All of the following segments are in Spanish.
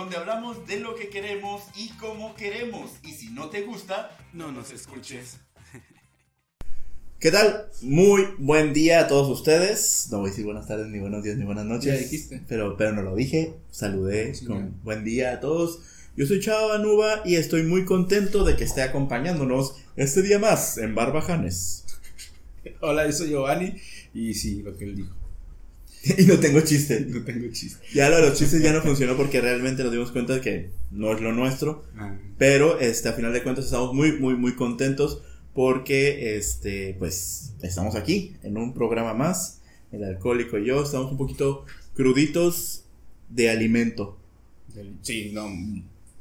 donde hablamos de lo que queremos y cómo queremos. Y si no te gusta, no nos escuches. ¿Qué tal? Muy buen día a todos ustedes. No voy a decir buenas tardes, ni buenos días, ni buenas noches. Ya dijiste. Pero, pero no lo dije. Saludé Sí, con buen día a todos. Yo soy Chava Anuba y estoy muy contento de que esté acompañándonos este día más en Barbajanes. Hola, yo soy Giovanni. Y sí, lo que él dijo. y no tengo chiste. No tengo chiste. Ya lo de los chistes ya no funcionó porque realmente nos dimos cuenta de que no es lo nuestro. Ah, Pero este, a final de cuentas estamos muy, muy, muy contentos porque este, pues estamos aquí en un programa más. El alcohólico y yo estamos un poquito cruditos de alimento. sí, no,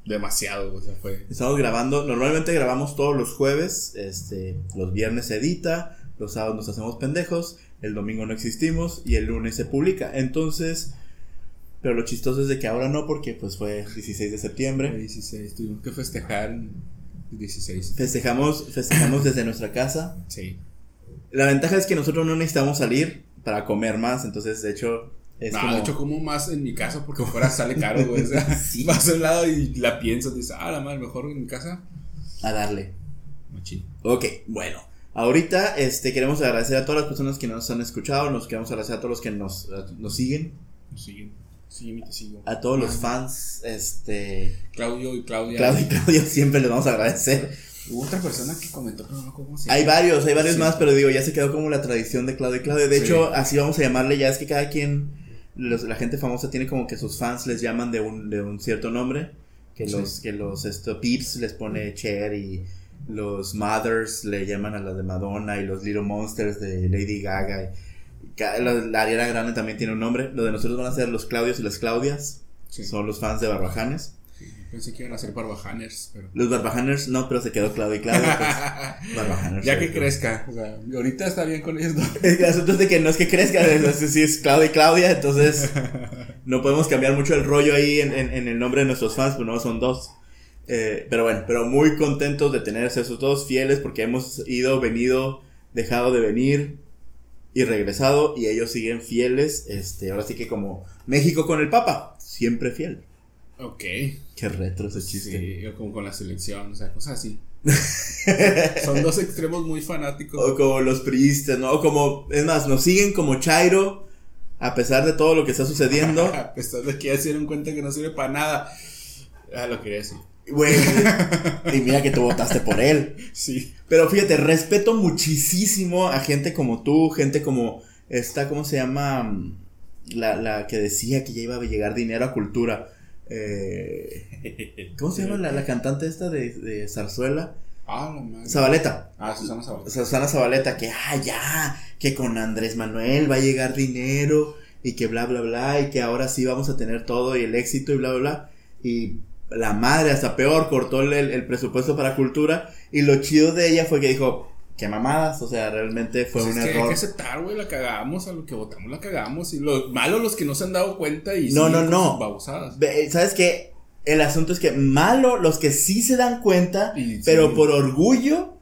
demasiado. O sea, fue. Estamos grabando, normalmente grabamos todos los jueves, este, los viernes se edita, los sábados nos hacemos pendejos, el domingo no existimos y el lunes se publica. Entonces, pero lo chistoso es de que ahora no porque pues fue 16 de septiembre. 16. Tuvimos que festejar el 16. Festejamos, festejamos desde nuestra casa. Sí. La ventaja es que nosotros no necesitamos salir para comer más, entonces de hecho es no, como... de hecho, como más en mi casa porque fuera sale caro, güey. O sea, Sí. vas a un lado y la piensas, dices, ah, la madre, mejor en mi casa. a darle. Machín. Ok, bueno. Ahorita este, queremos agradecer a todas las personas que nos han escuchado, nos queremos agradecer a todos los que nos, nos siguen, Sigue. Sí, te sigo. a todos los Ah, fans, este... Claudio y Claudia. Claudio y Claudia siempre les vamos a agradecer. Hubo otra persona que comentó, pero no cómo se. Hay varios, hay varios Sí. más, pero digo, ya se quedó como la tradición de Claudio y Claudia. De Sí. hecho, así vamos a llamarle, ya es que cada quien, los- la gente famosa tiene como que sus fans les llaman de un, de un cierto nombre. Que Sí. los, que los esto, Peeps les pone Cher y los Mothers le llaman a las de Madonna y los Little Monsters de Lady Gaga. y la, Ariana Grande también tiene un nombre. Lo de nosotros van a ser los Claudios y las Claudias. Sí. Son los fans de Barbajanes. Sí, Pensé que iban a ser barbajaners, pero. Los Barbajaners no, pero se quedó Claudio y Claudia. pues, Barbajaners. ya que crezca. O sea, ahorita está bien con ellos el asunto es de que no es que crezca, es, sí es Claudia y Claudia, entonces no podemos cambiar mucho el rollo ahí en, en- en el nombre de nuestros fans, pues no son dos. Eh, pero bueno, pero muy contentos de tener a esos dos fieles porque hemos ido, venido, dejado de venir y regresado y ellos siguen fieles. Este, ahora sí que como México con el Papa, siempre fiel. Ok. Qué retro ese chiste. Sí, o como con la selección, o sea, cosas así. Son dos extremos muy fanáticos. O como los priistas, ¿no? O como, es más, nos siguen como Chairo a pesar de todo lo que está sucediendo. A pesar de que ya se dieron cuenta que no sirve para nada. Ah, lo quería decir. Güey. y mira que tú votaste por él. Sí. Pero fíjate, respeto muchísimo a gente como tú, gente como esta, ¿cómo se llama? La, la que decía que ya iba a llegar dinero a cultura. Eh, ¿Cómo se llama la, la cantante esta de, de Zarzuela? Ah, madre. Zabaleta. Ah, Susana Zabaleta. Susana Zabaleta, que, ah, ya, que con Andrés Manuel va a llegar dinero y que bla, bla, bla, y que ahora sí vamos a tener todo y el éxito y bla, bla, bla. Y la madre, hasta peor, cortó el, el presupuesto para cultura. Y lo chido de ella fue que dijo, qué mamadas, o sea, realmente fue Pues un es que hay error. que aceptar, güey, la cagamos, a lo que votamos la cagamos. Y lo malo los que no se han dado cuenta y No, no, no. babosadas. Ve, ¿Sabes qué? El asunto es que malo los que sí se dan cuenta, Y pero sí. por orgullo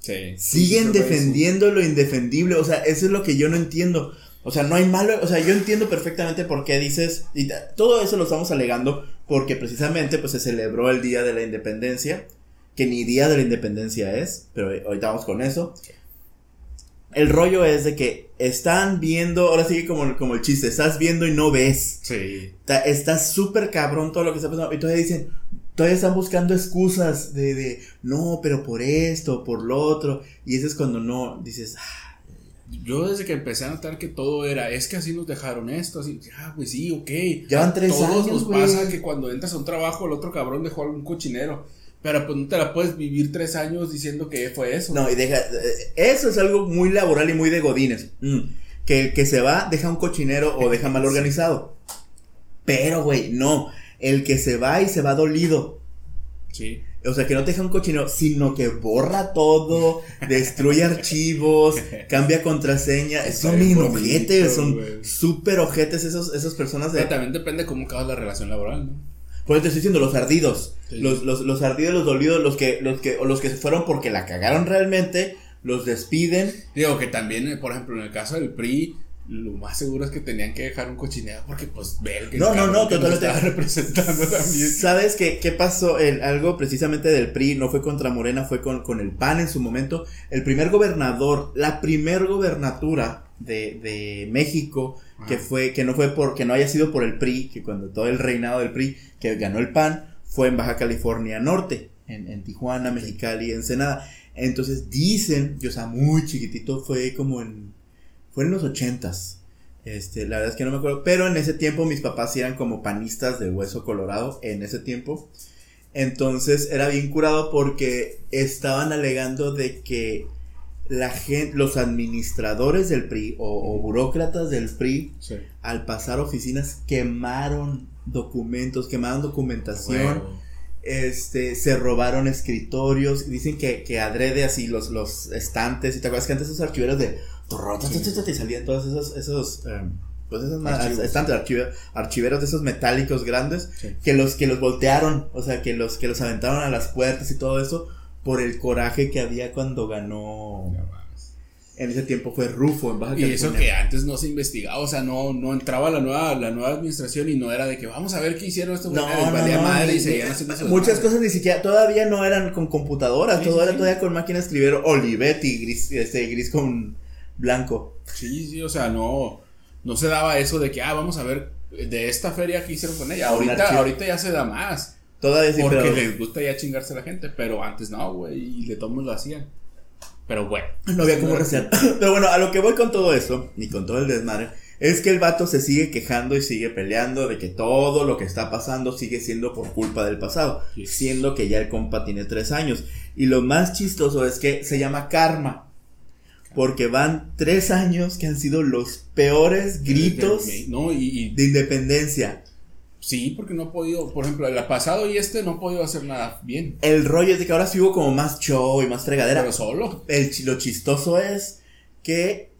Sí. siguen defendiendo lo indefendible. O sea, eso es lo que yo no entiendo. O sea, no hay malo. O sea, yo entiendo perfectamente por qué dices. Y todo eso lo estamos alegando porque precisamente pues se celebró el Día de la Independencia. Que ni Día de la Independencia es. Pero ahorita vamos con eso. El rollo es de que están viendo. Ahora sí que como, como el chiste. Estás viendo y no ves. Sí. Está- súper cabrón todo lo que está pasando. Y todavía dicen, todavía están buscando excusas de, de, no, pero por esto, por lo otro. Y ese es cuando no, dices, "Ah, Yo desde que empecé a notar que todo era, es que así nos dejaron esto, así, ah, pues sí, ok. Llevan tres Todos años, nos pasa que cuando entras a un trabajo, el otro cabrón dejó algún cochinero. Pero pues no te la puedes vivir tres años diciendo que fue eso. no, y deja, eh, eso es algo muy laboral y muy de godines. Mm, que el que se va deja un cochinero o deja mal organizado. Pero, güey, no, el que se va y se va dolido. Sí. O sea, que no te deja un cochinero, sino que borra todo, destruye archivos, cambia contraseña. Son bien ojetes, son súper ojetes esos, esas personas de... Pero también depende cómo acabas la relación laboral, ¿no? Por eso te estoy diciendo, los ardidos. Sí. Los, los, los ardidos, los dolidos, los que, los que, o los que se fueron porque la cagaron realmente, los despiden. Digo que también, eh, por ejemplo, en el caso del PRI, lo más seguro es que tenían que dejar un cochinero porque pues ver que No, no, no, que totalmente. estaba representando también. ¿Sabes qué, qué pasó? El, algo precisamente del PRI no fue contra Morena, fue con, con el PAN en su momento. El primer gobernador, la primer gobernatura de, de México, que fue, que no fue por, que no haya sido por el PRI, que cuando todo el reinado del PRI, que ganó el PAN, fue en Baja California Norte, en, en Tijuana, Mexicali, Ensenada. Entonces dicen, yo o sea, muy chiquitito, fue como en, fue en los ochentas. Este, la verdad es que no me acuerdo, pero en ese tiempo mis papás eran como panistas de hueso colorado, en ese tiempo. Entonces era bien curado porque estaban alegando de que la gente, los administradores del PRI o, o burócratas del PRI, Sí. al pasar oficinas, quemaron documentos, quemaron documentación este, se robaron escritorios, dicen que, que adrede así los, los estantes, y te acuerdas que antes esos archiveros de te salían todos esos, esos, em, pues esos ma- Archivos. estantes, archive- archiveros de esos metálicos grandes, Sí. que los, que los voltearon, o sea, que los, que los aventaron a las puertas y todo eso, por el coraje que había cuando ganó, No en ese tiempo fue Rufo en Baja Y eso California. que antes no se investigaba, o sea, no, no entraba la nueva, la nueva administración y no era de que vamos a ver qué hicieron estos No, no, valía no, madre y seguían haciendo. Muchas cosas ni siquiera, todavía no eran con computadoras, Sí, todo sí, era sí. todavía con máquina de escribir Olivetti, gris, este, gris con blanco. Sí, sí, o sea, no, no se daba eso de que, ah, vamos a ver de esta feria que hicieron con ella. Ahorita, ahorita ya se da más. Todavía sí, porque pero les gusta ya chingarse a la gente, pero antes no, güey, y de todos lo hacían. Pero bueno. no había cómo rastrear. Pero bueno, a lo que voy con todo eso, y con todo el desmadre, es que el vato se sigue quejando y sigue peleando de que todo lo que está pasando sigue siendo por culpa del pasado, siendo que ya el compa tiene tres años. Y lo más chistoso es que se llama karma. Porque van tres años que han sido los peores gritos No, y, y de independencia. sí, porque no ha podido, por ejemplo, el pasado y este no ha podido hacer nada bien. El rollo es de que ahora sí hubo como más show y más fregadera. Pero solo. El, lo chistoso es que,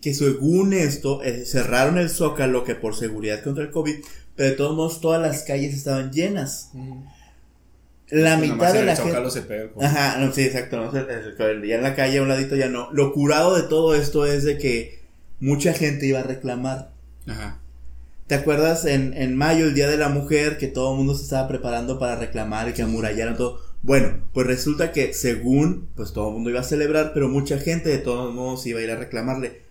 que según esto, eh, cerraron el zócalo que por seguridad contra el COVID, pero de todos modos todas las calles estaban llenas. La mitad de la gente... Se pega el COVID. Ajá, no, sí, exacto. no, el- el- ya en la calle a un ladito ya no. Lo curado de todo esto es de que mucha gente iba a reclamar. Ajá. ¿Te acuerdas en, en mayo, el Día de la Mujer, que todo el mundo se estaba preparando para reclamar y que amurallaron todo? Bueno, pues resulta que según, pues todo el mundo iba a celebrar, pero mucha gente de todos modos iba a ir a reclamarle.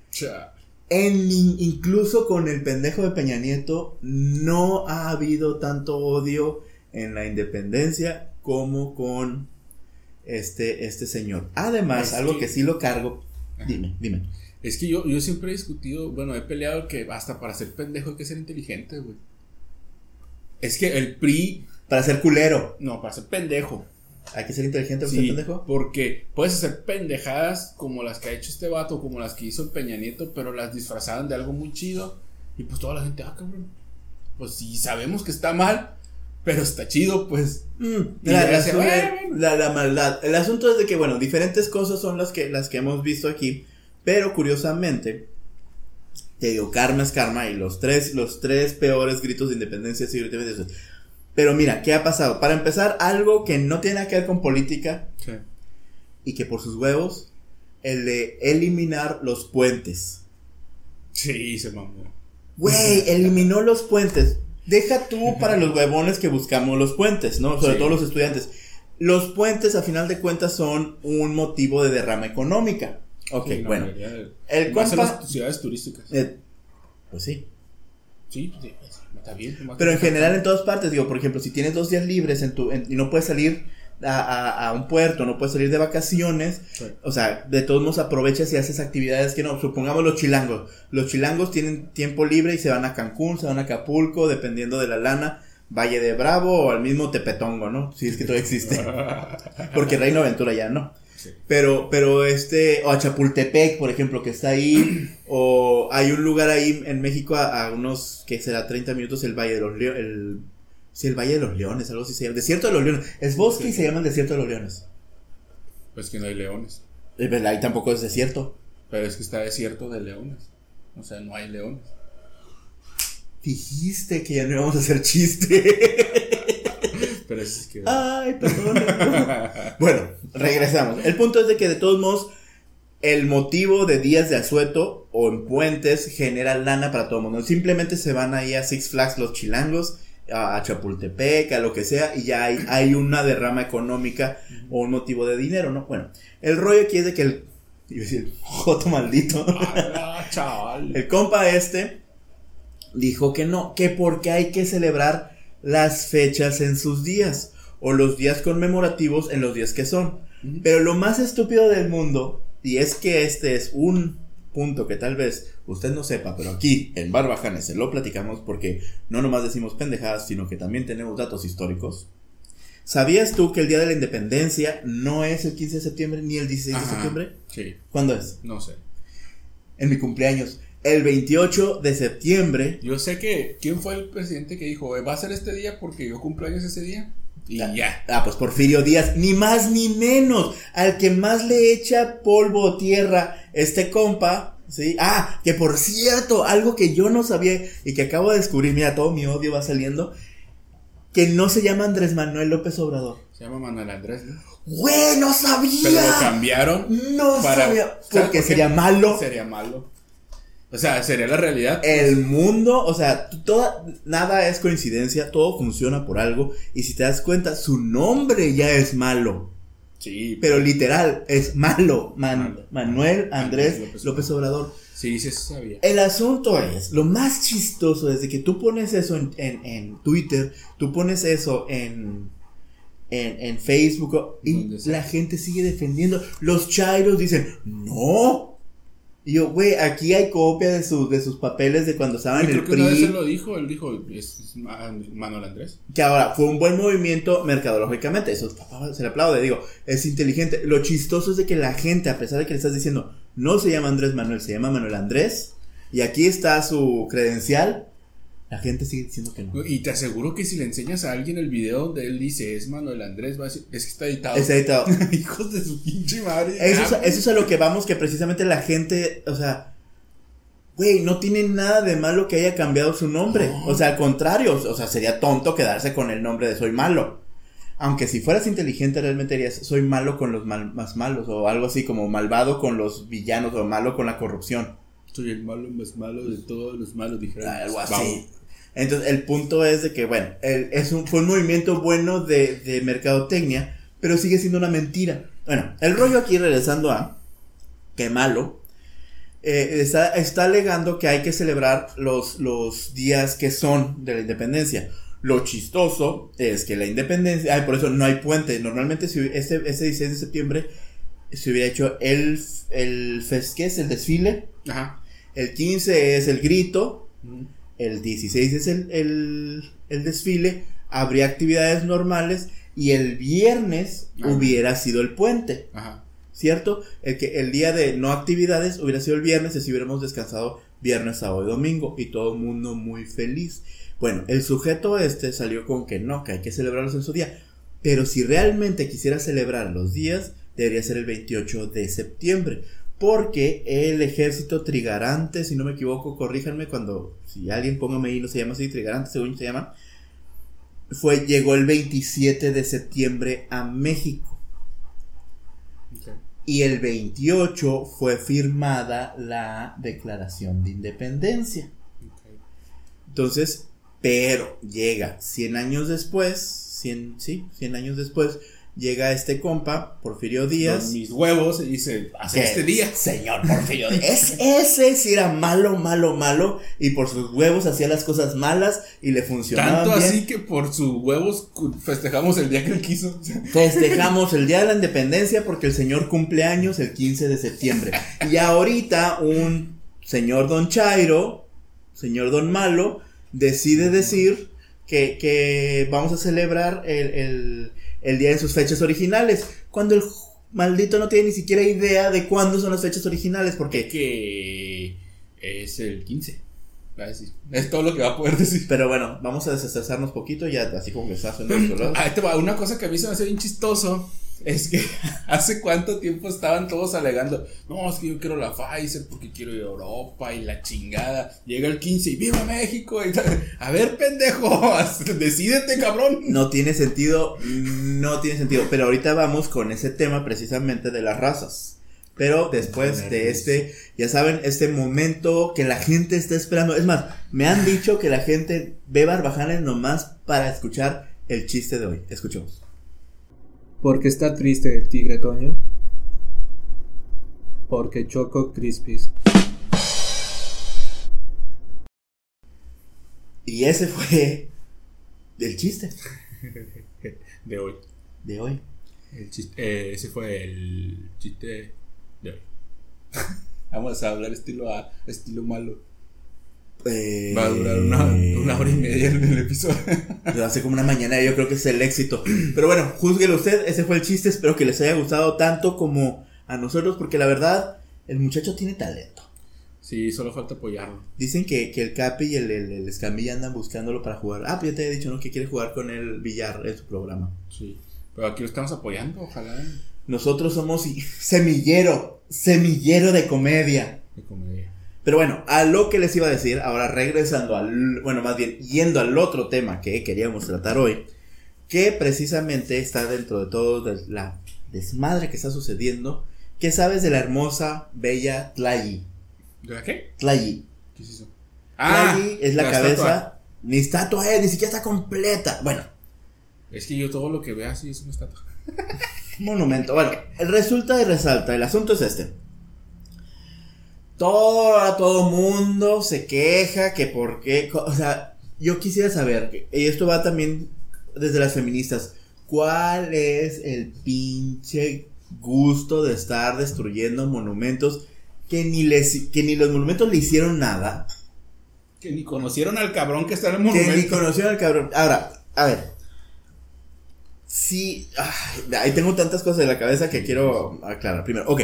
En, incluso con el pendejo de Peña Nieto, no ha habido tanto odio en la independencia como con este, este señor. Además, Es algo que- que sí lo cargo. Ajá. Dime, dime. Es que yo, yo siempre he discutido, bueno, he peleado que hasta para ser pendejo hay que ser inteligente, güey. Es que el PRI, Para ser culero, no, para ser pendejo. hay que ser inteligente para Sí, ser pendejo. porque puedes hacer pendejadas como las que ha hecho este vato, como las que hizo el Peña Nieto, pero las disfrazaban de algo muy chido. Y pues toda la gente, ah, cabrón. Pues sí, sabemos que está mal, pero está chido, pues. Mm, Y la, la- maldad. El asunto es de que, bueno, diferentes cosas son las que, las que hemos visto aquí. Pero curiosamente, te digo, karma es karma. Y los tres, los tres peores gritos de independencia independencia. Pero mira, ¿qué ha pasado? Para empezar, algo que no tiene nada que ver con política Sí. y que por sus huevos, el de eliminar los puentes. Sí, se mamó. Güey, eliminó los puentes. Deja tú para los huevones que buscamos los puentes, ¿no? Sobre Sí. todo los estudiantes. Los puentes, a final de cuentas, son un motivo de derrama económica. Ok, Sí, bueno. de- El más en compa. las ciudades turísticas. eh, pues sí. Sí, sí, está bien. Pero en general en todas partes, digo, por ejemplo, si tienes dos días libres en tu, en- y no puedes salir a, a- a un puerto, no puedes salir de vacaciones, Sí. o sea, de todos modos aprovechas y haces actividades que no, supongamos los chilangos. Los chilangos tienen tiempo libre y se van a Cancún, se van a Acapulco, dependiendo de la lana, Valle de Bravo o al mismo Tepetongo, ¿no? Si es que todavía existe. Porque Reino Aventura ya no. Sí. Pero, pero este, o a Chapultepec, por ejemplo, que está ahí, o hay un lugar ahí en México a, a unos, que será 30 minutos, el Valle de los Leones, el, sí, el Valle de los Leones, algo así se llama, Desierto de los Leones, es bosque Sí. y se llama el Desierto de los Leones. Pues que no hay leones. Eh, pues, Ahí tampoco es desierto. Pero es que está desierto de leones. O sea, no hay leones. Dijiste que ya no íbamos a hacer chiste. Pero es que. Ay, perdón. bueno, regresamos. El punto es de que de todos modos, el motivo de días de asueto o en puentes genera lana para todo el mundo. Simplemente se van ahí a Six Flags los chilangos, a, Chapultepec, a lo que sea, y ya hay, hay una derrama económica o un motivo de dinero, ¿no? Bueno, el rollo aquí es de que el. Iba a decir, joto maldito. Ah, chaval. El compa este dijo que no, que porque hay que celebrar las fechas en sus días o los días conmemorativos en los días que son. Pero lo más estúpido del mundo, y es que este es un punto que tal vez usted no sepa, pero aquí en Barbajanes se lo platicamos porque no nomás decimos pendejadas, sino que también tenemos datos históricos. ¿Sabías tú que el Día de la Independencia no es el 15 de septiembre ni el 16 de septiembre? Sí. ¿Cuándo es? No sé. En mi cumpleaños. El 28 de septiembre. Yo sé que. ¿Quién fue el presidente que dijo, va a ser este día porque yo cumpleaños ese día? Y ya. Ah, pues Porfirio Díaz, ni más ni menos. Al que más le echa polvo o tierra este compa, ¿sí? Ah, que por cierto, algo que yo no sabía y que acabo de descubrir, mira, todo mi odio va saliendo, que no se llama Andrés Manuel López Obrador. Se llama Manuel Andrés. ¡Güey, no sabía! Pero lo cambiaron. No sabía. Porque sería malo. Sería malo. O sea, sería la realidad. El mundo, o sea, toda, nada es coincidencia, todo funciona por algo. Y si te das cuenta, su nombre ya es malo. Sí. Pero literal, es malo. Manuel Andrés López, Obrador. Sí, sí, sabía. El asunto es, lo más chistoso es de que tú pones eso en, en, Twitter, tú pones eso en, en, en Facebook y la gente sigue defendiendo. Los chairos dicen, no, y yo, güey, aquí hay copia de, sus de sus papeles de cuando estaban en el PRI. Creo que él lo dijo, él dijo, es, Manuel Andrés. Que ahora, fue un buen movimiento mercadológicamente, eso se le aplaude, digo, es inteligente. Lo chistoso es de que la gente, a pesar de que le estás diciendo, no se llama Andrés Manuel, se llama Manuel Andrés, y aquí está su credencial, la gente sigue diciendo que no. Y te aseguro que si le enseñas a alguien el video donde él dice es Manuel Andrés, va a decir, es que está editado. Está editado. Hijos de su pinche madre. Eso, es, eso es a lo que vamos, que precisamente la gente, o sea, güey, no tiene nada de malo que haya cambiado su nombre. O sea, al contrario, o sea, sería tonto quedarse con el nombre de soy malo. Aunque si fueras inteligente realmente dirías soy malo con los más malos o algo así como malvado con los villanos o malo con la corrupción. Soy el malo más malo de todos los malos, dijeron. Algo así. Entonces, el punto es de que, bueno, es un, fue un movimiento bueno de, de mercadotecnia, pero sigue siendo una mentira. Bueno, el rollo aquí, regresando a que malo, eh, está, está, alegando que hay que celebrar los, los días que son de la independencia. Lo chistoso es que la independencia, ay, por eso no hay puente. Normalmente si este, este 16 de septiembre se hubiera hecho el, el ¿qué es? El desfile. Ajá. El 15 es el grito el 16 es el, desfile, habría actividades normales y el viernes hubiera sido el puente. ¿Cierto? El, que, el día de no actividades hubiera sido el viernes y si hubiéramos descansado viernes, sábado y domingo y todo el mundo muy feliz. Bueno, el sujeto este salió con que no, que hay que celebrarlos en su día. Pero si realmente quisiera celebrar los días, debería ser el 28 de septiembre porque el ejército trigarante, si no me equivoco, corríjanme cuando, si alguien póngame ahí, no se llama así, trigarante, según se llama, fue, llegó el 27 de septiembre a México. Y el 28 fue firmada la Declaración de Independencia. Entonces, pero llega 100 años después, 100, sí, 100 años después, llega este compa, Porfirio Díaz. mis huevos, y dice, hace este día. Señor Porfirio Díaz. ese sí era malo, malo, malo, y por sus huevos hacía las cosas malas y le funcionaba. Tanto así que por sus huevos festejamos el día que él quiso. Festejamos el día de la independencia porque el señor cumple años el 15 de septiembre. Y ahorita un señor Don Chairo, señor Don Malo, decide decir que, que vamos a celebrar el el día de sus fechas originales. Cuando el maldito no tiene ni siquiera idea de cuándo son las fechas originales, porque... Que es el 15. Es todo lo que va a poder decir. Pero bueno, vamos a desestresarnos poquito, ya así como que estás en Una cosa que a mí se me hace bien chistoso es que hace cuánto tiempo estaban todos alegando, no, es que yo quiero la Pfizer porque quiero ir a Europa y la chingada. Llega el 15 y viva México. a ver, pendejo, decídete, cabrón. No tiene sentido, no tiene sentido. Pero ahorita vamos con ese tema precisamente de las razas. Pero después de este, ya saben, este momento que la gente está esperando. Es más, me han dicho que la gente ve Barbajanes nomás para escuchar el chiste de hoy. Escuchemos. ¿Por qué está triste el tigre Toño? Porque Choco Crispis. Y ese fue el chiste De hoy. de hoy. El chiste, eh, ese fue el chiste de hoy. Vamos a hablar estilo A, estilo malo. Eh, Va a durar una, una hora y media en el episodio. Pero hace como una mañana, yo creo que es el éxito. Pero bueno, juzguelo usted, ese fue el chiste. Espero que les haya gustado tanto como a nosotros, porque la verdad, el muchacho tiene talento. Sí, solo falta apoyarlo. Dicen que, que el Capi y el, el, el Escamilla andan buscándolo para jugar. Ah, pues ya te he dicho, ¿no? Que quiere jugar con el Villar en su programa. Sí. Pero aquí lo estamos apoyando, ojalá. Nosotros somos semillero, semillero de comedia. De comedia. Pero bueno, a lo que les iba a decir, ahora regresando al, bueno, más bien yendo al otro tema que queríamos tratar hoy, que precisamente está dentro de todo de la desmadre que está sucediendo, ¿qué sabes de la hermosa, bella Tlayi? ¿De la qué? Tlayi. ¿Qué es eso? Tlayi es la, cabeza, estatua. ni estatua es, ni siquiera está completa. Bueno, Es que yo todo lo que veo así es una estatua. monumento. Bueno, resulta y resalta. El asunto es este. Todo, todo mundo se queja que por qué. O sea, yo quisiera saber, y esto va también desde las feministas, ¿cuál es el pinche gusto de estar destruyendo monumentos que ni, les, que ni los monumentos le hicieron nada? Que ni conocieron al cabrón que está en el Que ni monumento. conocieron al cabrón. Ahora, a ver. Sí, ahí tengo tantas cosas en la cabeza que quiero aclarar. Primero, ok.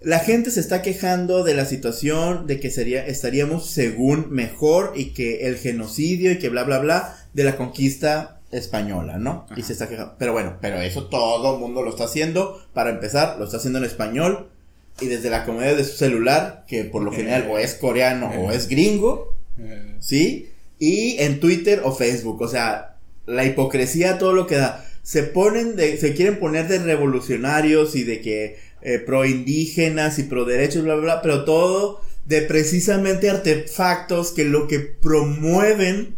La gente se está quejando de la situación de que sería, estaríamos según mejor y que el genocidio y que bla bla bla de la conquista española, ¿no? Y se está quejando. Pero bueno, pero eso todo el mundo lo está haciendo. Para empezar, lo está haciendo en español y desde la comodidad de su celular, que por lo general o es coreano o es gringo. Eh, ¿sí? Y en Twitter o Facebook, o sea, la hipocresía, todo lo que da. Se ponen de, se quieren poner de revolucionarios y de que eh, pro indígenas y pro derechos, bla, bla, bla, pero todo de precisamente artefactos que lo que promueven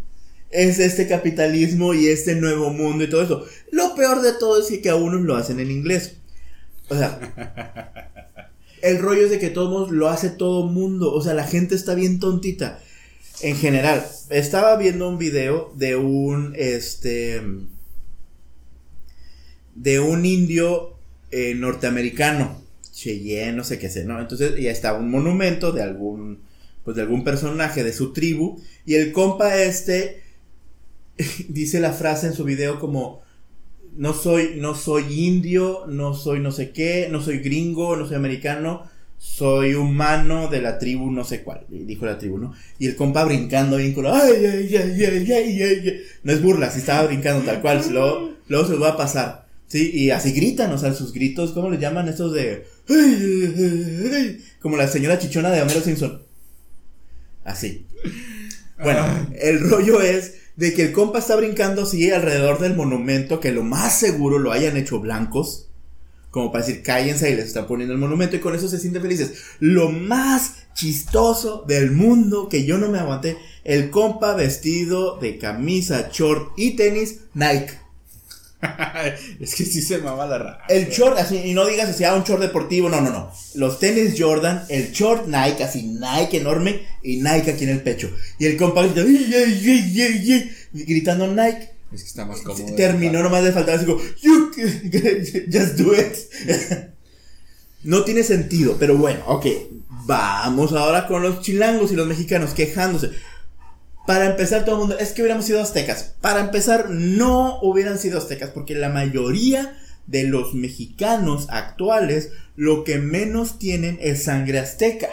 es este capitalismo y este nuevo mundo y todo eso. Lo peor de todo es que a unos lo hacen en inglés. O sea, el rollo es de que todos lo hace todo mundo. O sea, la gente está bien tontita. En general, estaba viendo un video de un este de un indio eh, norteamericano, Cheyenne, no sé qué sé, ¿no? Entonces ya está un monumento de algún pues de algún personaje de su tribu y el compa este dice la frase en su video como no soy no soy indio, no soy no sé qué, no soy gringo, no soy americano, soy humano de la tribu no sé cuál, dijo la tribu, ¿no? Y el compa brincando bien. No es burla, si estaba brincando tal cual, luego, luego se lo va a pasar. Sí, y así gritan, o sea, sus gritos, ¿cómo le llaman estos de como la señora chichona de Homero Simpson? Así. Bueno, Ay. el rollo es de que el compa está brincando así alrededor del monumento, que lo más seguro lo hayan hecho blancos, como para decir cállense y les están poniendo el monumento y con eso se sienten felices. Lo más chistoso del mundo que yo no me aguanté, el compa vestido de camisa, short y tenis Nike. es que sí se mama la raza. El short, así, y no digas así, ah, un short deportivo, no, no, no. Los tenis Jordan, el short Nike, así Nike enorme y Nike aquí en el pecho. Y el compa gritando Nike. Es que está más cómodo. Terminó nomás de faltar así como, you just do it. no tiene sentido, pero bueno, ok. Vamos ahora con los chilangos y los mexicanos quejándose. Para empezar, todo el mundo, es que hubiéramos sido aztecas. Para empezar, no hubieran sido aztecas, porque la mayoría de los mexicanos actuales lo que menos tienen es sangre azteca.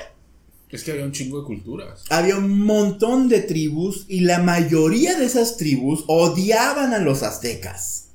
Es que había un chingo de culturas. Había un montón de tribus y la mayoría de esas tribus odiaban a los aztecas.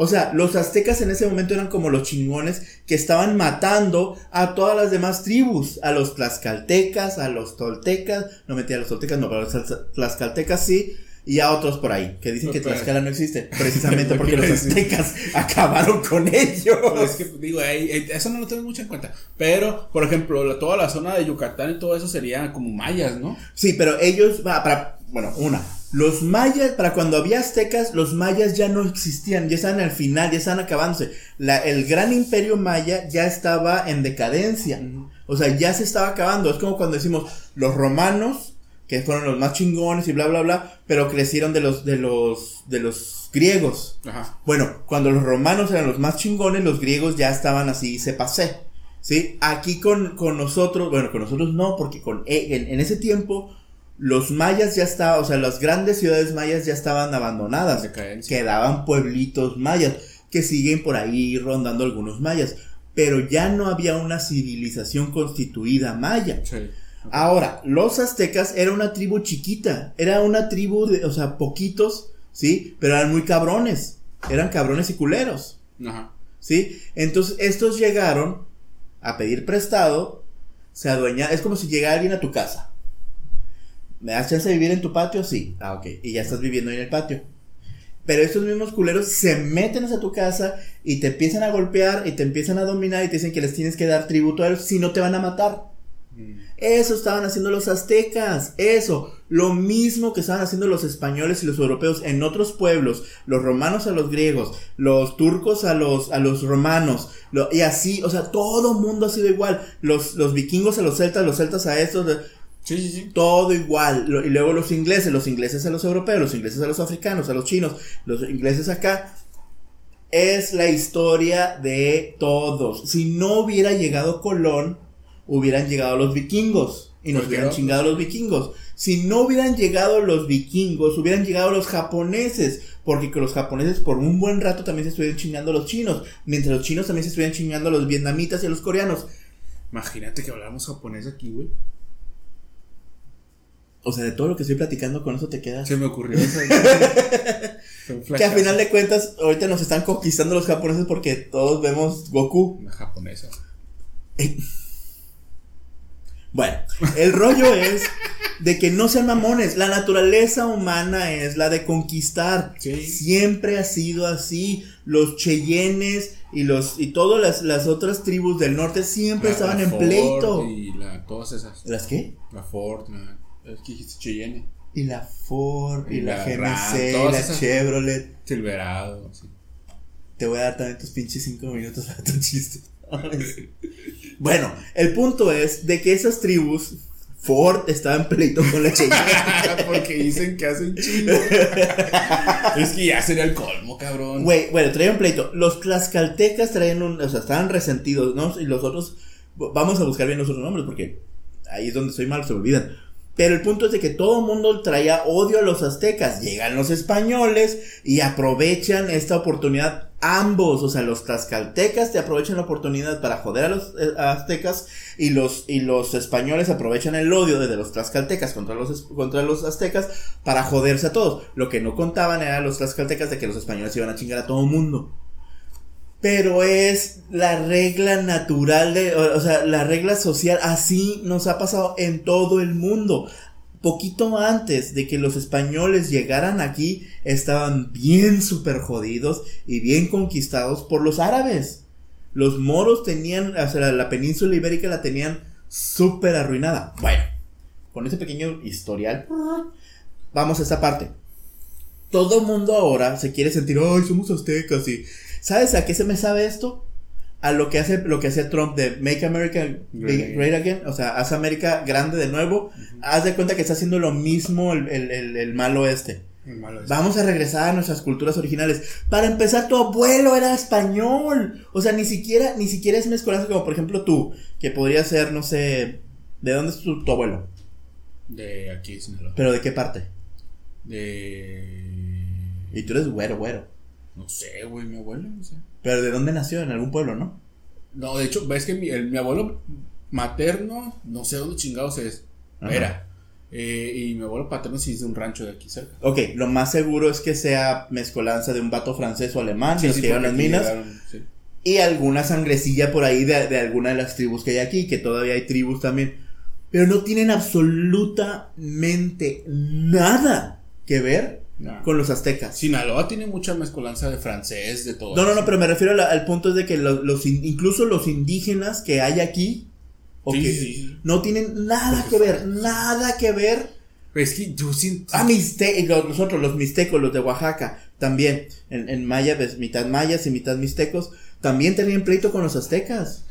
O sea, los aztecas en ese momento eran como los chingones que estaban matando a todas las demás tribus, a los tlaxcaltecas, a los toltecas, no metía a los toltecas, no, pero a los tlaxcaltecas sí, Y a otros por ahí, que dicen que Pero- Tlaxcala no existe, precisamente porque que los aztecas acabaron con ellos. Pues es que, digo, ahí- ahí- eso no lo tengo mucho en cuenta. Pero, por ejemplo, la- toda la zona de Yucatán y todo eso sería como mayas, ¿no? Sí, pero ellos, va, para, bueno, una, los mayas, para cuando había aztecas, los mayas ya no existían, ya estaban al final, ya estaban acabándose. La, el gran imperio maya ya estaba en decadencia, o sea, ya se estaba acabando. Es como cuando decimos los romanos, que fueron los más chingones y bla, bla, bla, pero crecieron de los, de los, de los griegos. Ajá. Bueno, cuando los romanos eran los más chingones, los griegos ya estaban así, se pasé. ¿Sí? Aquí con, con nosotros, bueno, con nosotros no, porque con, en, en ese tiempo los mayas ya estaban, o sea, las grandes ciudades mayas ya estaban abandonadas. Decadencia. Quedaban pueblitos mayas que siguen por ahí rondando algunos mayas. Pero ya no había una civilización constituida maya. Sí. Ahora, los aztecas era una tribu chiquita, era una tribu de, o sea, poquitos, ¿sí? Pero eran muy cabrones, eran cabrones y culeros, Ajá. ¿sí? Entonces, estos llegaron a pedir prestado, se adueña, es como si llegara alguien a tu casa. ¿Me das chance de vivir en tu patio? Sí. Ah, ok. Y ya estás viviendo ahí en el patio. Pero estos mismos culeros se meten hacia tu casa y te empiezan a golpear y te empiezan a dominar y te dicen que les tienes que dar tributo a ellos si no te van a matar. Mm. Eso estaban haciendo los aztecas, eso, lo mismo que estaban haciendo los españoles y los europeos en otros pueblos, los romanos a los griegos, los turcos a los, a los romanos, lo- y así, o sea, todo mundo ha sido igual, los, los vikingos a los celtas, los celtas a estos, Sí, sí, sí. todo igual, Lo- y luego los ingleses, los ingleses a los europeos, los ingleses a los africanos, a los chinos, los ingleses acá, es la historia de todos, si no hubiera llegado Colón, hubieran llegado los vikingos y nos hubieran chingado los vikingos. Si no hubieran llegado los vikingos, hubieran llegado los japoneses, porque los japoneses por un buen rato también se estuvieron chingando a los chinos, mientras los chinos también se estuvieran chingando a los vietnamitas y a los coreanos. Imagínate que hablamos japonés aquí, güey. O sea, de todo lo que estoy platicando con eso te quedas. Se me ocurrió eso. Que a final de cuentas, ahorita nos están conquistando los japoneses porque todos vemos Goku. Una japonesa. Bueno, el rollo es de que no sean mamones. La naturaleza humana es la de conquistar. Sí. Siempre ha sido así. Los cheyennes y los y todas las, las otras tribus del norte siempre La- estaban la en Ford pleito. Y la, todas esas. ¿Las qué? La la. Es que dijiste Cheyenne. Y la Ford, y, Y la, la GMC, Ram, y la. Chevrolet. Silverado, sí. Te voy a dar también tus pinches cinco minutos para tu chiste. bueno, el punto es de que esas tribus, Ford estaba en pleito con la Cheyenne. Porque dicen que hacen chingo. es que ya sería el colmo, cabrón. Güey, bueno, traían pleito. Los tlaxcaltecas traían un, o sea, estaban resentidos, ¿no? Y los otros, vamos a buscar bien los otros nombres porque ahí es donde soy malo, se me olvidan. Pero el punto es de que todo el mundo traía odio a los aztecas. Llegan los españoles y aprovechan esta oportunidad. Ambos, o sea, los tlaxcaltecas te aprovechan la oportunidad para joder a los eh, aztecas y los, y los españoles aprovechan el odio de los tlaxcaltecas contra los, contra los aztecas para joderse a todos. Lo que no contaban eran los tlaxcaltecas de que los españoles iban a chingar a todo el mundo. Pero es la regla natural de, o sea, la regla social, así nos ha pasado en todo el mundo. Poquito antes de que los españoles llegaran aquí, estaban bien super jodidos y bien conquistados por los árabes. Los moros tenían, o sea, la, la península ibérica la tenían súper arruinada. Bueno, con ese pequeño historial, vamos a esta parte. Todo mundo ahora se quiere sentir, ay, somos aztecas y... ¿Sabes a qué se me sabe esto? A lo que hace, lo que hace Trump de Make America Great Again, o sea, haz América grande de nuevo. Haz de cuenta que está haciendo lo mismo el, el, el, el malo este. Vamos a regresar a nuestras culturas originales. Para empezar, tu abuelo era español. O sea, ni siquiera, ni siquiera es mezcolanza como por ejemplo tú, que podría ser, no sé, ¿de dónde es tu, tu abuelo? De aquí, Sinaloa. ¿Pero de qué parte? De. Y tú eres güero, güero. No sé, güey, mi abuelo, no sé. Pero ¿de dónde nació? En algún pueblo, ¿no? No, de hecho, ves que mi, el- mi abuelo materno, no sé dónde chingados es. Ajá. Era. Eh, y mi abuelo paterno sí es de un rancho de aquí cerca. Ok, lo más seguro es que sea mezcolanza de un vato francés o alemán, de los que llevan porque las minas, llegaron, sí. y alguna sangrecilla por ahí de, de alguna de las tribus que hay aquí, que todavía hay tribus también. Pero no tienen absolutamente nada que ver Con los aztecas. Sinaloa tiene mucha mezcolanza de francés, de todo. No, no, no, pero me refiero la- al punto de que los, los in- incluso los indígenas que hay aquí, o Sí, que sí, sí. no tienen nada que ver, nada que ver. Es que yo siento. Ah, nosotros, los mixtecos, los de Oaxaca, también, en, en Maya, ves, mitad mayas y mitad mixtecos, también tenían pleito con los aztecas.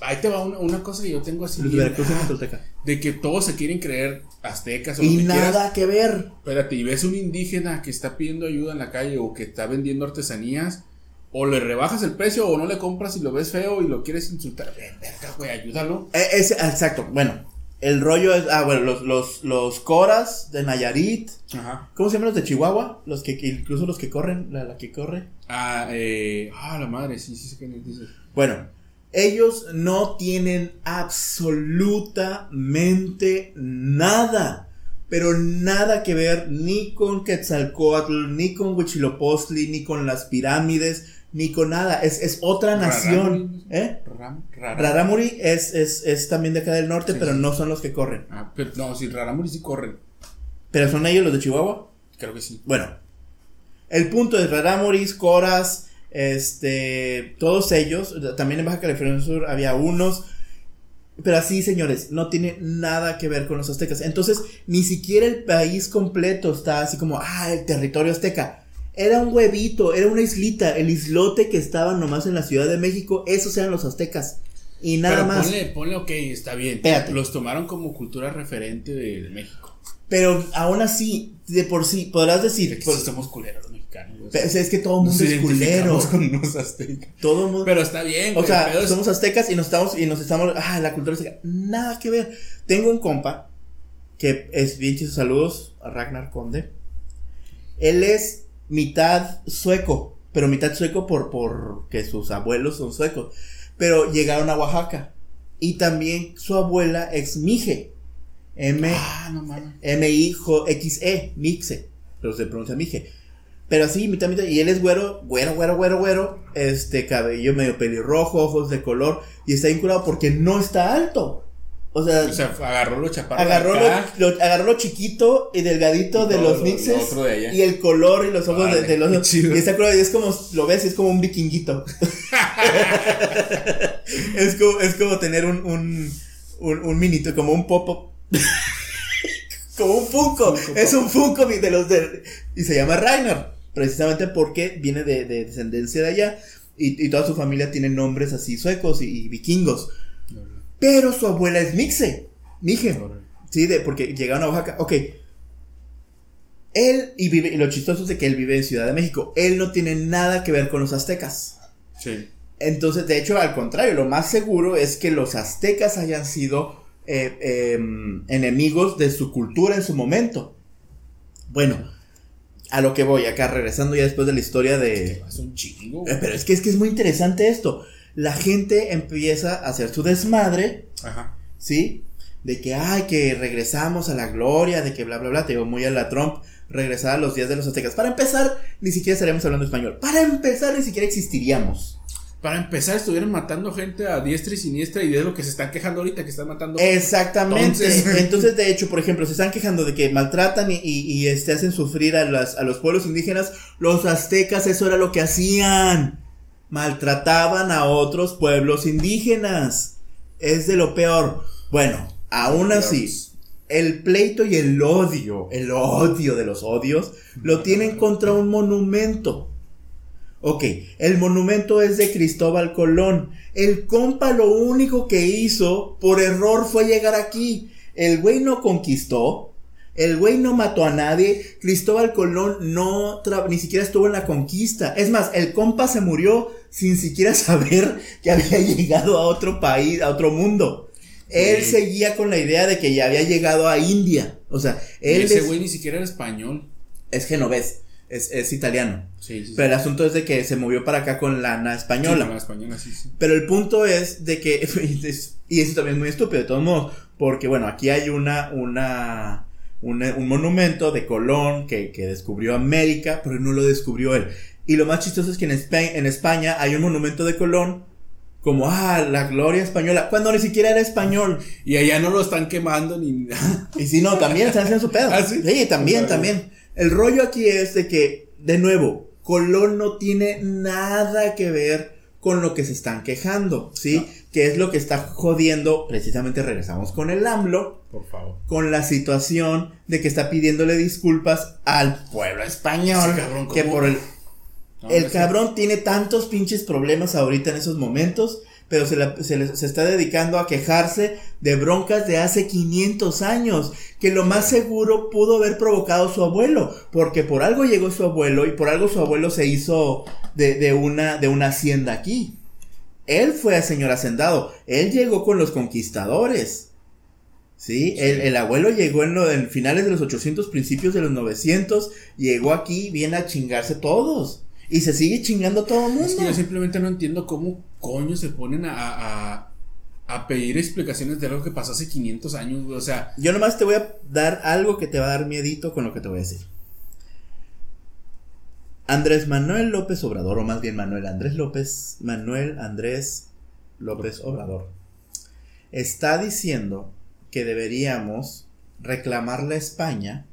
Ahí te va una, una cosa que yo tengo así. Los de que todos se quieren creer aztecas o lo Y que nada quieras. que ver. Espérate, y ves un indígena que está pidiendo ayuda en la calle o que está vendiendo artesanías, o le rebajas el precio o no le compras y lo ves feo y lo quieres insultar. Verga, güey, ayúdalo. Eh, ese- exacto, bueno, el rollo es, ah, bueno, los, los, los coras de Nayarit, Ajá. ¿cómo se llaman los de Chihuahua? Los que, incluso los que corren, la, la que corre. Ah, eh, ah, la madre, sí, sí, sé qué dices. Bueno, ellos no tienen absolutamente nada, pero nada que ver ni con Quetzalcoatl, ni con Huitzilopochtli, ni con las pirámides, ni con nada. Es, es otra nación. ¿Eh? Ram, rara. Rarámuri es, es, es también de acá del norte, Sí, pero sí. no son los que corren. Ah, pero no, sí, Rarámuri sí corren. Pero son ellos los de Chihuahua. Creo que sí. Bueno, el punto es Rarámuris, Coras, este, todos ellos, también en Baja California Sur había unos, pero así, señores, no tiene nada que ver con los aztecas. Entonces, ni siquiera el país completo está así como, ah, el territorio azteca. Era un huevito, era una islita, el islote que estaba nomás en la Ciudad de México, esos eran los aztecas. Y nada pero más. ponle, ponle, ok, está bien. Espérate. Los tomaron como cultura referente de, de México. Pero aún así, de por sí, podrás De decir, que sí somos culeros güey. es, que todo el Nos mundo es culero. con unos aztecas. Todo el mundo. Pero está bien, O sea, es- somos aztecas y nos estamos, y nos estamos, ah, la cultura azteca, nada que ver. Tengo un compa que es bien chido, saludos a Ragnar Conde. Él es mitad sueco, pero mitad sueco por, por que sus abuelos son suecos. Pero llegaron a Oaxaca. Y también su abuela es Mije. M, Ah, no mames. M-I-X-E, Mixe, pero se pronuncia Mije. Pero así, mitad, mitad, y él es güero, güero, güero, güero, güero, este, cabello medio pelirrojo, ojos de color, y está vinculado porque no está alto. O sea, O sea, agarró lo chaparro. agarró, lo, acá. lo- agarró lo chiquito y delgadito Y de los lo- mixes, de y el color y los ojos de, Órale, de los chido. y está curado, y es como, lo ves, y es como un vikinguito. es, como, es como tener un, un, un, un minito, como un pop como un Funko. es un Funko de los de. Y se llama Ragnar. Precisamente porque viene de, de descendencia de allá. Y, y toda su familia tiene nombres así suecos y, y vikingos. Pero su abuela es Mixe. Mije. Sí, de, porque llegaron a Oaxaca. Ok. Él, y, vive, y lo chistoso es de que él vive en Ciudad de México. Él no tiene nada que ver con los aztecas. Sí. Entonces, de hecho, al contrario, lo más seguro es que los aztecas hayan sido eh, em, enemigos de su cultura en su momento. Bueno, a lo que voy acá, regresando ya después de la historia de... Es un chingo. Eh, Pero es que, es que es muy interesante esto. La gente empieza a hacer su desmadre, Ajá. ¿sí? De que, ay, que regresamos a la gloria, de que bla, bla, bla, te digo muy a la Trump, regresar a los días de los aztecas. Para empezar, ni siquiera estaríamos hablando español. Para empezar, ni siquiera existiríamos. Para empezar, estuvieron matando gente a diestra y siniestra y de lo que se están quejando ahorita, que están matando. Exactamente. Entonces- Entonces, de hecho, por ejemplo, se están quejando de que maltratan y, y, y, este, hacen sufrir a, las, a los pueblos indígenas. Los aztecas, eso era lo que hacían. Maltrataban a otros pueblos indígenas. Es de lo peor. Bueno, aún así, el pleito y el odio, el odio de los odios, lo tienen contra un monumento. Ok, el monumento es de Cristóbal Colón. El compa lo único que hizo por error fue llegar aquí. El güey no conquistó. El güey no mató a nadie. Cristóbal Colón no ni siquiera estuvo en la conquista. Es más, el compa se murió sin siquiera saber que había llegado a otro país, a otro mundo. Él Sí. seguía con la idea de que ya había llegado a India. O sea, Y él ese es, güey ni siquiera era español. es genovés, es, es italiano. Sí, sí. Pero el asunto es de que se movió para acá con lana española. Sí, con la española, sí, sí. Pero el punto es de que, y eso también es muy estúpido de todos modos, porque bueno, aquí hay una, una, una- un monumento de Colón que, que descubrió América, pero no lo descubrió él. Y lo más chistoso es que en España, en España hay un monumento de Colón como, ah, la gloria española, cuando ni siquiera era español. Y allá no lo están quemando ni nada. Y si no, también están haciendo su pedo. ¿Ah, sí? también, también. El rollo aquí es de que, de nuevo, Colón no tiene nada que ver con lo que se están quejando, ¿sí? Que es lo que está jodiendo, precisamente regresamos con el AMLO, Por favor. con la situación de que está pidiéndole disculpas al pueblo español, Sí, cabrón, que por el, No, el cabrón tiene tantos pinches problemas ahorita en esos momentos, pero se, la- se le- se está dedicando a quejarse de broncas de hace 500 años, que lo más seguro pudo haber provocado su abuelo, porque por algo llegó su abuelo y por algo su abuelo se hizo de, de una, de una hacienda aquí. Él fue a señor hacendado, él llegó con los conquistadores. Sí, El, el abuelo llegó en, lo- en finales de los 800, principios de los 900, llegó aquí, viene a chingarse todos. Y se sigue chingando todo el mundo. Es que yo simplemente no entiendo cómo coño se ponen a, a, a pedir explicaciones de algo que pasó hace 500 años. O sea, Yo nomás te voy a dar algo que te va a dar miedito con lo que te voy a decir. Andrés Manuel López Obrador, o más bien Manuel Andrés López, Manuel Andrés López Obrador, está diciendo que deberíamos reclamarle a España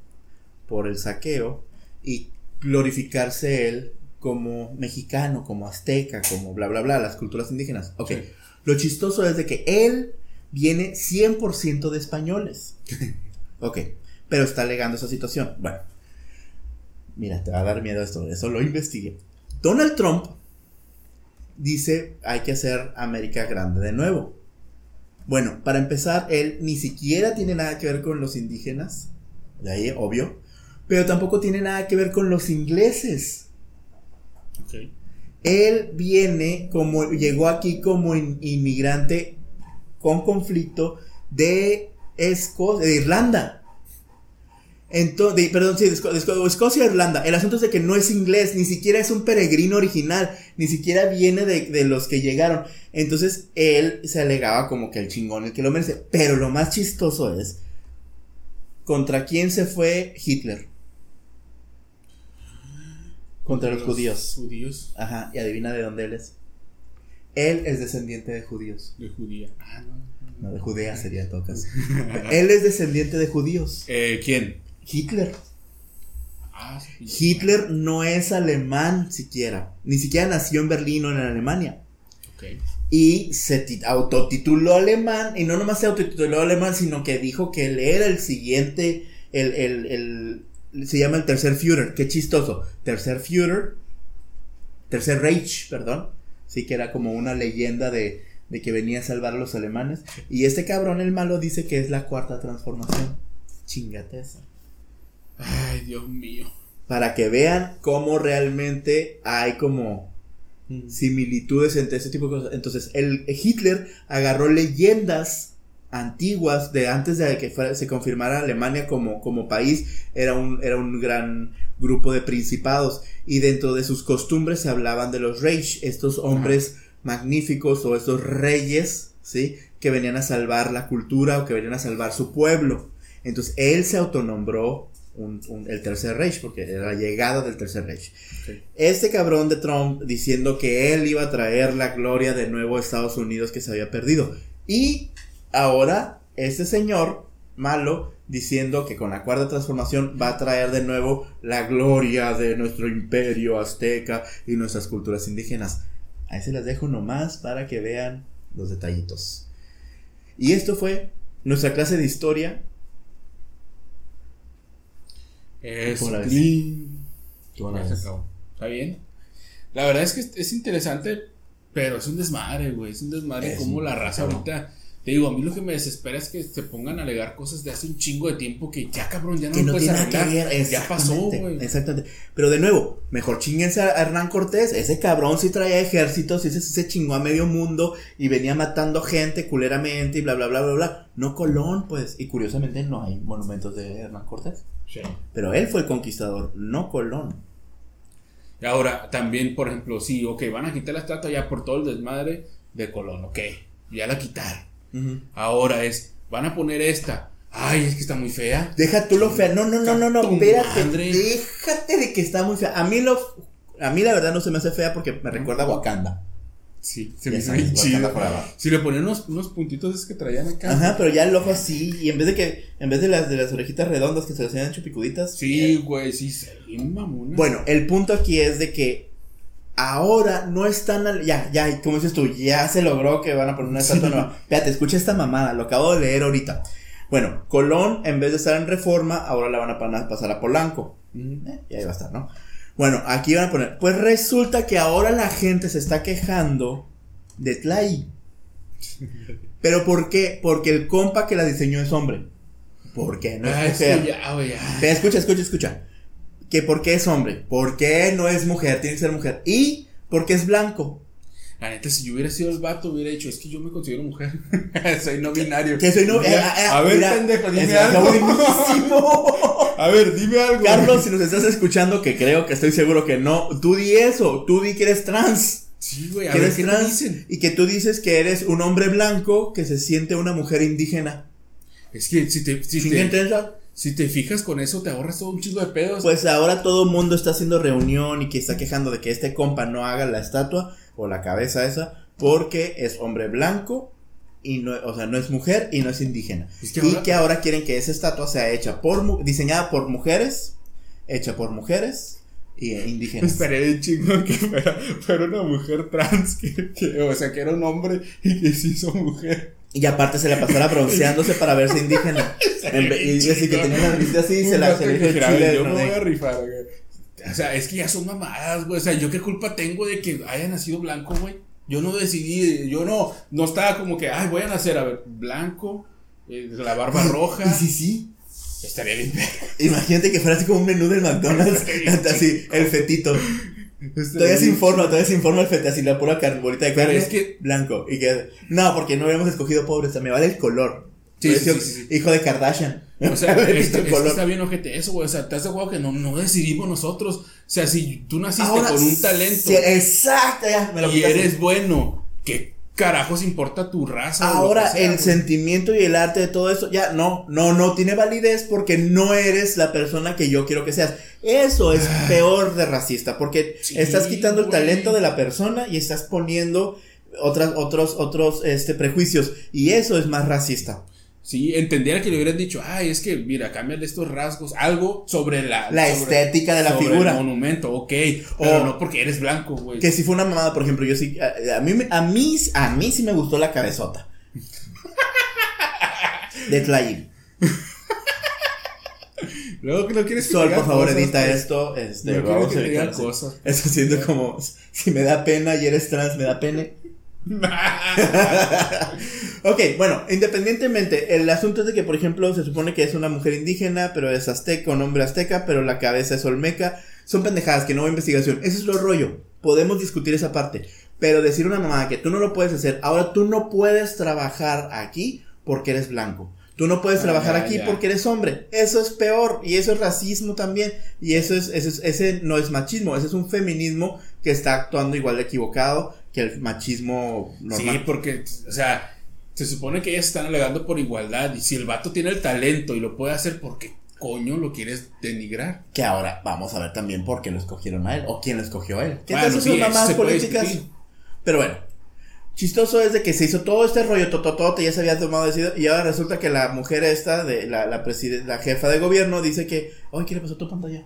por el saqueo y glorificarse él como mexicano, como azteca, como bla, bla, bla, las culturas indígenas. Ok, Sí. lo chistoso es de que él viene 100% de españoles. ok, pero está alegando esa situación. Bueno, mira, te va a dar miedo esto, eso lo investigué. Donald Trump dice hay que hacer América grande de nuevo. Bueno, para empezar, él ni siquiera tiene nada que ver con los indígenas, de ahí, obvio, pero tampoco tiene nada que ver con los ingleses. Él viene como, llegó aquí como in- inmigrante con conflicto de, Esco- de Irlanda. Entonces, perdón, sí, de, Esco- de Esco- Escocia Irlanda. El asunto es de que no es inglés, ni siquiera es un peregrino original, ni siquiera viene de los que llegaron. Entonces, él se alegaba como que el chingón, el que lo merece. Pero lo más chistoso es, ¿contra quién se fue Hitler? Contra los judíos. Judíos Ajá, y adivina de dónde él es. Él es descendiente de judíos. de judía. Ah, no. No, de Judea sería caso. él es descendiente de judíos. Eh, ¿Quién? Hitler. Ah, sí. Hitler no es alemán siquiera. Ni siquiera nació en Berlín o en Alemania. Ok. Y se ti- autotituló alemán. Y no nomás se autotituló alemán, sino que dijo que él era el siguiente. El, el, el- se llama el tercer Führer. Qué chistoso. Tercer Führer. Tercer Reich, perdón. Sí, que era como una leyenda de, de que venía a salvar a los alemanes. Y este cabrón, el malo, dice que es la cuarta transformación. Chingate esa. Ay, Dios mío. Para que vean cómo realmente hay como similitudes entre ese tipo de cosas. Entonces, el Hitler agarró leyendas antiguas de antes de que fuera- se confirmara Alemania como, como país, era un, era un gran grupo de principados y dentro de sus costumbres se hablaban de los Reich, estos hombres magníficos o estos reyes, ¿sí? Que venían a salvar la cultura o que venían a salvar su pueblo. Entonces, él se autonombró un- un- el tercer Reich porque era la llegada del tercer Reich. Este cabrón de Trump diciendo que él iba a traer la gloria de nuevo a Estados Unidos que se había perdido. Y ahora este señor malo diciendo que con la cuarta transformación va a traer de nuevo la gloria de nuestro imperio azteca y nuestras culturas indígenas. Ahí se las dejo nomás para que vean los detallitos. Y esto fue nuestra clase de historia. Es. Está bien. La verdad es que es, es interesante, pero es un desmadre, güey. Es un desmadre Es como un la raza ahorita. Te digo, a mí lo que me desespera es que se pongan a alegar cosas de hace un chingo de tiempo que ya, cabrón, ya no que no puedes tiene nada que ver. Ya pasó, exactamente, güey. Exactamente. Pero de nuevo, mejor chinguense a Hernán Cortés. Ese cabrón sí traía ejércitos, ese sí se chingó a medio mundo y venía matando gente culeramente y bla, bla, bla, bla, bla. No Colón, pues. Y curiosamente no hay monumentos de Hernán Cortés. Sí. Pero él fue el conquistador, no Colón. Y ahora, también, por ejemplo, sí, ok, van a quitar la estatua ya por todo el desmadre de Colón, ok, ya la quitaron. Ahora es, van a poner esta. Ay, es que está muy fea. Deja tú lo fea. No, no, no, no, no. Espérate. madre. Déjate de que está muy fea. A mí lo. A mí la verdad no se me hace fea porque me recuerda a Wakanda. Sí, se me hizo bien chido. Si le ponían unos, unos puntitos esos que traían acá. Ajá, pero ya el ojo así, y en vez de que, en vez de las de las orejitas redondas que se hacían chupicuditas. Sí, güey, sí, se mamona. Bueno, el punto aquí es de que ahora no están al- ya, ya, como dices tú, ya se logró que van a poner una estatua nueva. Espérate, escucha esta mamada, lo acabo de leer ahorita. Bueno, Colón, en vez de estar en reforma, ahora la van a pa- pasar a Polanco. Ujú. Eh, y ahí va a estar, ¿no? Bueno, aquí van a poner. Pues resulta que ahora la gente se está quejando de Tlai. ¿Pero por qué? Porque el compa que la diseñó es hombre. ¿Por qué? No es Ah, ya, güey, ya. Escucha, escucha, escucha. Que por qué es hombre, por qué no es mujer, tiene que ser mujer. Y porque es blanco. La neta, si yo hubiera sido el vato, hubiera dicho, es que yo me considero mujer. Soy no binario. Que soy no. Mira, eh, eh, a ver, mira, pendejo, dime algo. A ver, dime algo. Carlos, si nos estás escuchando, que creo que estoy seguro que no, tú di eso, tú di que eres trans. Sí, güey, a que ver, eres ¿qué te trans dicen? y que tú dices que eres un hombre blanco que se siente una mujer indígena. Es que si te, si, ¿Sí te? Si te fijas con eso, te ahorras todo un chingo de pedos. Pues ahora todo el mundo está haciendo reunión y que está quejando de que este compa no haga la estatua o la cabeza esa porque es hombre blanco y no, o sea, no es mujer y no es indígena. Es que y ahora- que ahora quieren que esa estatua sea hecha por diseñada por mujeres, hecha por mujeres y indígenas. Estaría bien chingón que fuera, fuera una mujer trans, que, que- o sea, que era un hombre y que se hizo mujer. Y aparte se la pasara bronceándose para verse indígena. Y así que tenía la nariz así, se la se Mira, chile. Yo ¿no? me voy a rifar, güey. O sea, es que ya son mamadas, güey. O sea, ¿yo qué culpa tengo de que haya nacido blanco, güey? Yo no decidí, yo no, no estaba como que, ay, voy a nacer, a ver, blanco, eh, la barba roja. Y sí, sí. Estaría bien. Imagínate que fuera así como un menú del McDonald's, así, el fetito. Todavía se informa, todavía se informa el fete, así la pura carbolita de Pero carne. es que- Blanco. Y que, no, porque no habíamos escogido pobres, me vale el color. Sí, Hubiera sí, sido sí, sí, sí. Hijo de Kardashian. O sea, Me es, pinta que- es que está bien ojete eso, güey. O sea, ¿te has de acuerdo que no, no decidimos nosotros? O sea, si tú naciste Ahora, con un talento exacto, ya, me lo y eres bueno, ¿qué carajos importa tu raza? Ahora, sea, el güey? sentimiento y el arte de todo eso, ya, no, no, no tiene validez porque no eres la persona que yo quiero que seas. Eso es peor de racista, porque Ah. Sí, estás quitando el talento de la persona y estás poniendo otras, otros, otros, este, prejuicios. Y eso es más racista. Sí, entendiera que le hubieran dicho, ay, es que, mira, cámbiale estos rasgos, algo sobre la... La sobre- estética de la sobre figura. El monumento, ok, pero O- no porque eres blanco, güey. Que si fue una mamada, por ejemplo, yo sí, a, a mí, a mí, a mí sí me gustó la cabezota. De Tlaib. Luego que no quieres que Sol, por favor, cosas, edita pues. esto. Este, No quiero vamos que a cosas. Eso siento como, si me da pena y eres trans, me da pene. ok, bueno, independientemente, el asunto es de que, por ejemplo, se supone que es una mujer indígena, pero es azteca, un hombre azteca, pero la cabeza es olmeca. Son pendejadas, que no hubo investigación. Ese es lo rollo. Podemos discutir esa parte. Pero decir una mamada que tú no lo puedes hacer, ahora tú no puedes trabajar aquí porque eres blanco. Tú no puedes Ah, trabajar aquí ya. porque eres hombre. Eso es peor. Y eso es racismo también. Y eso es, eso es- ese no es machismo. Ese es un feminismo que está actuando igual de equivocado que el machismo normal. Sí, porque, o sea, se supone que ellas están alegando por igualdad y si el vato tiene el talento y lo puede hacer, ¿por qué coño lo quieres denigrar? Que ahora vamos a ver también por qué lo escogieron a él o quién lo escogió a él. ¿Qué Bueno, tal sí, puede políticas? Pero bueno, chistoso es de que se hizo todo este rollo tototote, ya se había tomado decidido y ahora resulta que la mujer esta, de la, la, jefa de gobierno, dice que, oye, ¿qué le pasó a tu pantalla?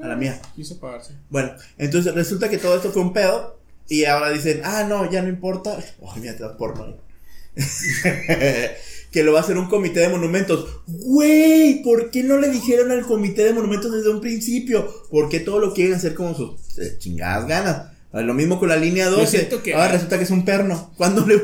A la mía. Quiso pagarse. Bueno, entonces resulta que todo esto fue un pedo y ahora dicen, ah, no, ya no importa. Oh, mira, te das porno que lo va a hacer un comité de monumentos. Güey, ¿por qué no le dijeron al comité de monumentos desde un principio? ¿Por qué todo lo quieren hacer como sus eh, chingadas ganas? Ah, Lo mismo con la línea 12. siento que- Ahora resulta que es un perno. ¿Cuándo le.?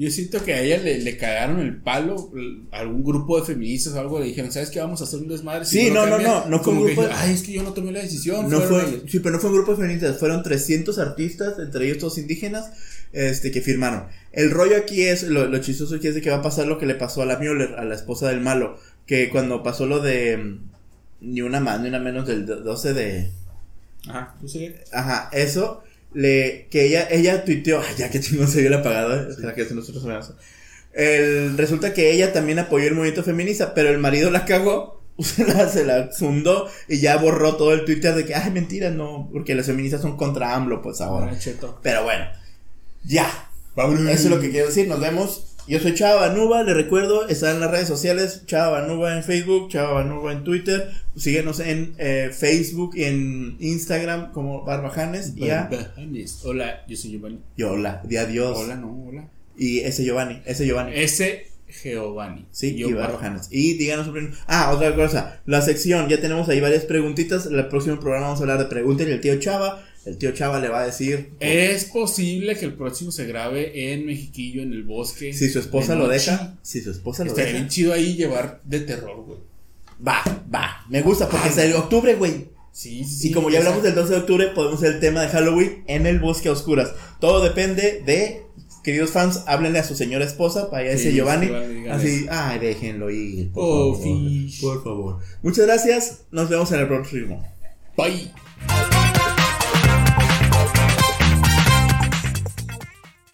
Yo siento que a ella le, le cagaron el palo, algún grupo de feministas o algo le dijeron, ¿sabes qué? Vamos a hacer un desmadre. si Sí, no, no, cambian". no, no fue un grupo de- Ay, es que yo no tomé la decisión. No fue, ellos". sí, pero no fue un grupo de feministas, fueron 300 artistas, entre ellos todos indígenas, este, que firmaron. El rollo aquí es, lo, lo chistoso aquí es de que va a pasar lo que le pasó a la Müller, a la esposa del malo, que cuando pasó lo de mm, ni una más, ni una menos del do- 12 de, Ajá, tú ajá, eso, le, que ella, ella tuiteó, ay, ya que chingón se vio el apagado, espera que nosotros. El, resulta que ella también apoyó el movimiento feminista, pero el marido la cagó, se la, se la fundó y ya borró todo el Twitter de que, ay, mentira, no, porque las feministas son contra AMLO, pues ahora. Ah. Pero bueno, Ya. Eso es lo que quiero decir. Nos vemos. Yo soy Chava Banuba, le recuerdo, está en las redes sociales, Chava Banuba en Facebook, Chava Banuba en Twitter, síguenos en eh, Facebook y en Instagram como Barbajanes y Barbajanes. Hola, yo soy Giovanni. y hola, di adiós. Hola, no, hola. Y ese Giovanni, ese Giovanni. Ese Giovanni. Sí, y Barbajanes. Y díganos opinión. Ah, otra cosa, la sección, ya tenemos ahí varias preguntitas, el próximo programa vamos a hablar de pregúntenle al tío Chava, el tío Chava le va a decir Es posible que el próximo se grabe en Mexiquillo, en el bosque. si su esposa lo deja, si su esposa lo Estaría deja. bien chido ahí llevar de terror, güey. Va, va, me gusta porque es el octubre, güey. Sí, sí. Y como ya hablamos del 12 de octubre, podemos hacer el tema de Halloween en el bosque a oscuras. Todo depende de, queridos fans, háblenle a su señora esposa, para allá Sí, ese Giovanni. Así, ay, déjenlo ir. Por Oh, favor. fish. Por favor. Muchas gracias. Nos vemos en el próximo. Bye.